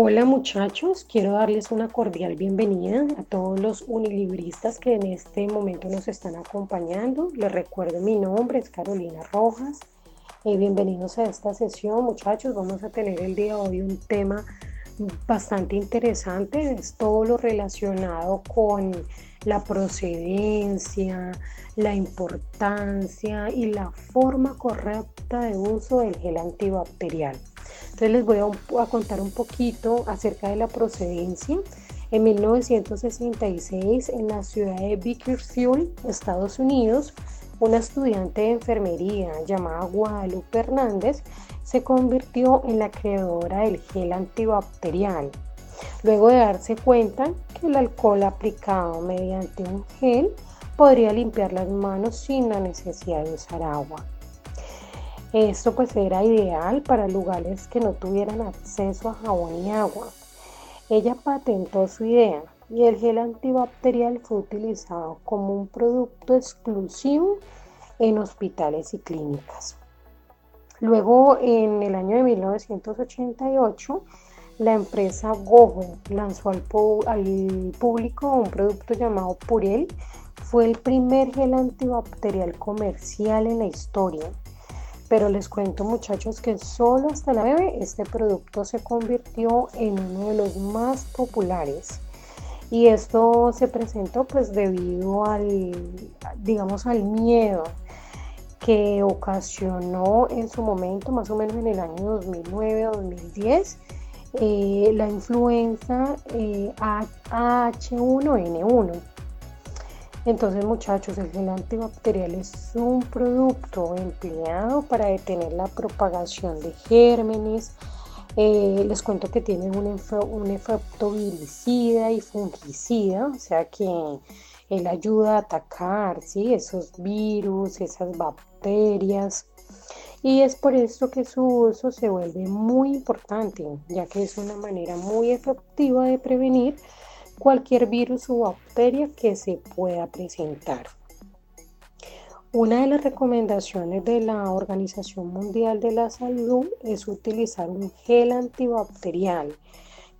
Hola muchachos, quiero darles una cordial bienvenida a todos los unilibristas que en este momento nos están acompañando. Les recuerdo mi nombre es Carolina Rojas. Eh, bienvenidos a esta sesión muchachos. Vamos a tener el día de hoy un tema bastante interesante. Es todo lo relacionado con la procedencia, la importancia y la forma correcta de uso del gel antibacterial. Entonces les voy a, contar un poquito acerca de la procedencia. En 1966, en la ciudad de Bakersfield, Estados Unidos, una estudiante de enfermería llamada Guadalupe Hernández se convirtió en la creadora del gel antibacterial. Luego de darse cuenta que el alcohol aplicado mediante un gel podría limpiar las manos sin la necesidad de usar agua. Esto pues era ideal para lugares que no tuvieran acceso a jabón y agua. Ella patentó su idea y el gel antibacterial fue utilizado como un producto exclusivo en hospitales y clínicas. Luego, en el año de 1988, la empresa Gogo lanzó al, al, público un producto llamado Purel. Fue el primer gel antibacterial comercial en la historia pero les cuento muchachos que solo hasta la bebé este producto se convirtió en uno de los más populares. Y esto se presentó pues debido al digamos al miedo que ocasionó en su momento más o menos en el año 2009-2010 eh, la influenza eh, H1N1 entonces muchachos, el gel antibacterial es un producto empleado para detener la propagación de gérmenes. Eh, les cuento que tiene un, efecto viricida y fungicida, o sea que él ayuda a atacar ¿sí? esos virus, esas bacterias. Y es por esto que su uso se vuelve muy importante, ya que es una manera muy efectiva de prevenir cualquier virus o bacteria que se pueda presentar. Una de las recomendaciones de la Organización Mundial de la Salud es utilizar un gel antibacterial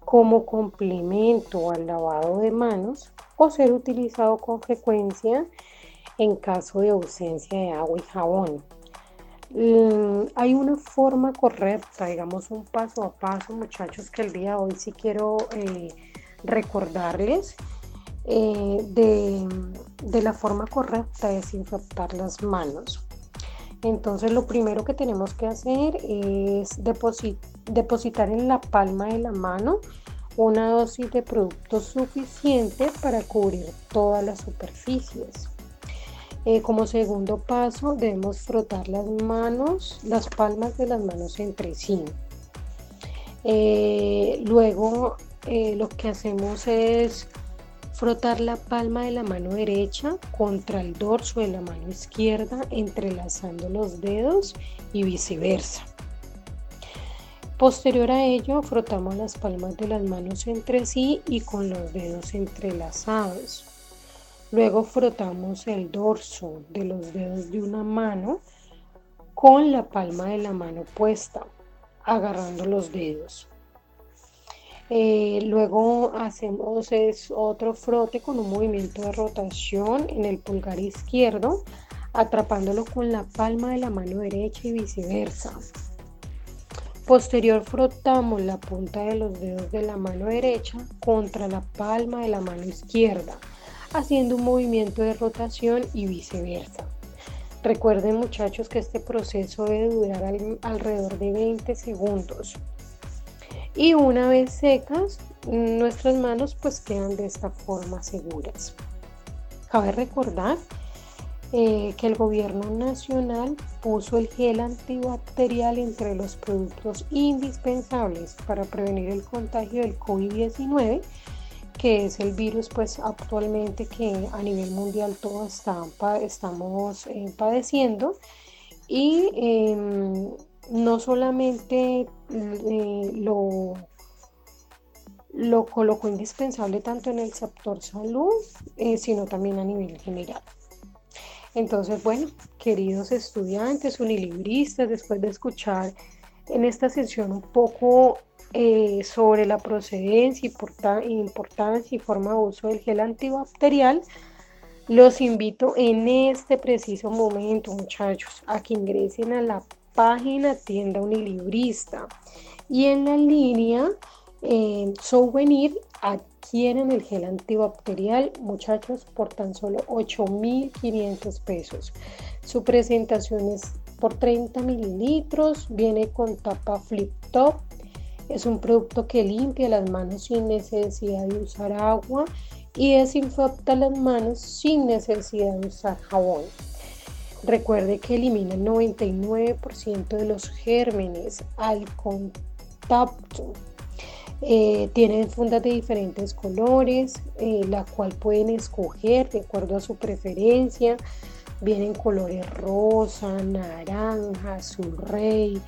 como complemento al lavado de manos o ser utilizado con frecuencia en caso de ausencia de agua y jabón. Mm, hay una forma correcta, digamos un paso a paso, muchachos, que el día de hoy sí quiero eh, recordarles eh, de, la forma correcta de desinfectar las manos. Entonces lo primero que tenemos que hacer es depositar en la palma de la mano una dosis de producto suficiente para cubrir todas las superficies. Eh, como segundo paso debemos frotar las manos, las palmas de las manos entre sí. Eh, luego eh, lo que hacemos es frotar la palma de la mano derecha contra el dorso de la mano izquierda, entrelazando los dedos y viceversa. Posterior a ello, frotamos las palmas de las manos entre sí y con los dedos entrelazados. Luego frotamos el dorso de los dedos de una mano con la palma de la mano puesta, agarrando los dedos. Eh, luego hacemos otro frote con un movimiento de rotación en el pulgar izquierdo, atrapándolo con la palma de la mano derecha y viceversa. Posterior frotamos la punta de los dedos de la mano derecha contra la palma de la mano izquierda, haciendo un movimiento de rotación y viceversa. Recuerden muchachos que este proceso debe durar alrededor de 20 segundos y una vez secas nuestras manos pues quedan de esta forma seguras. Cabe recordar eh, que el gobierno nacional puso el gel antibacterial entre los productos indispensables para prevenir el contagio del COVID-19, que es el virus pues actualmente que a nivel mundial todos estamos eh, padeciendo y em, no solamente eh, lo, lo colocó indispensable tanto en el sector salud, eh, sino también a nivel general. Entonces, bueno, queridos estudiantes, unilibristas, después de escuchar en esta sesión un poco eh, sobre la procedencia, importancia y forma de uso del gel antibacterial, los invito en este preciso momento, muchachos, a que ingresen a la página tienda unilibrista y en la línea eh, souvenir adquieren el gel antibacterial, muchachos, por tan solo 8.500 pesos. Su presentación es por 30 mililitros, viene con tapa flip top. Es un producto que limpia las manos sin necesidad de usar agua y desinfecta las manos sin necesidad de usar jabón. Recuerde que elimina el 99% de los gérmenes al contacto. Eh, tienen fundas de diferentes colores, eh, la cual pueden escoger de acuerdo a su preferencia. Vienen colores rosa, naranja, azul rey,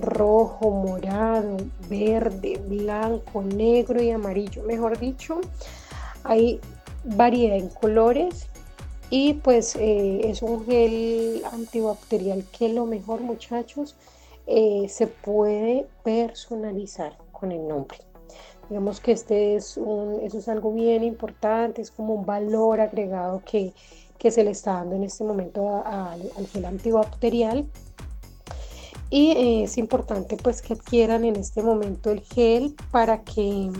rojo, morado, verde, blanco, negro y amarillo. Mejor dicho, hay variedad en colores y pues eh, es un gel antibacterial que lo mejor muchachos eh, se puede personalizar con el nombre. Digamos que este es un, eso es algo bien importante, es como un valor agregado que, se le está dando en este momento al gel antibacterial. Y eh, es importante pues que adquieran en este momento el gel para que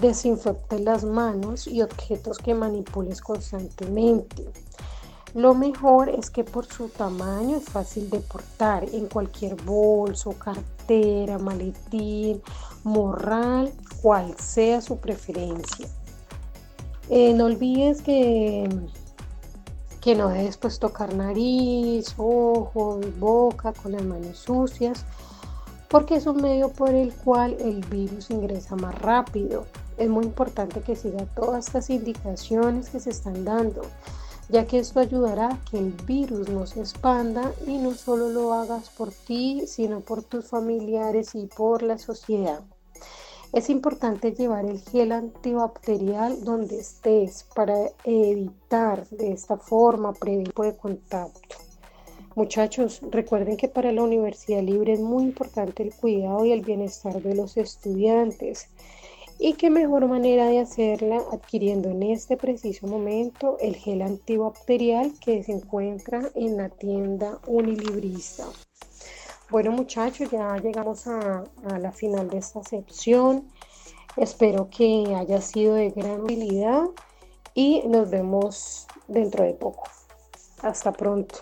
desinfecte las manos y objetos que manipules constantemente. Lo mejor es que por su tamaño es fácil de portar en cualquier bolso, cartera, maletín, morral, cual sea su preferencia. Eh, no olvides que, que no debes pues, tocar nariz, ojos, boca con las manos sucias, porque es un medio por el cual el virus ingresa más rápido. Es muy importante que siga todas estas indicaciones que se están dando, ya que esto ayudará a que el virus no se expanda y no solo lo hagas por ti, sino por tus familiares y por la sociedad. Es importante llevar el gel antibacterial donde estés para evitar de esta forma prevenir de contacto. Muchachos, recuerden que para la Universidad Libre es muy importante el cuidado y el bienestar de los estudiantes. Y qué mejor manera de hacerla adquiriendo en este preciso momento el gel antibacterial que se encuentra en la tienda Unilibrista. Bueno muchachos, ya llegamos a, a la final de esta sección. Espero que haya sido de gran utilidad y nos vemos dentro de poco. Hasta pronto.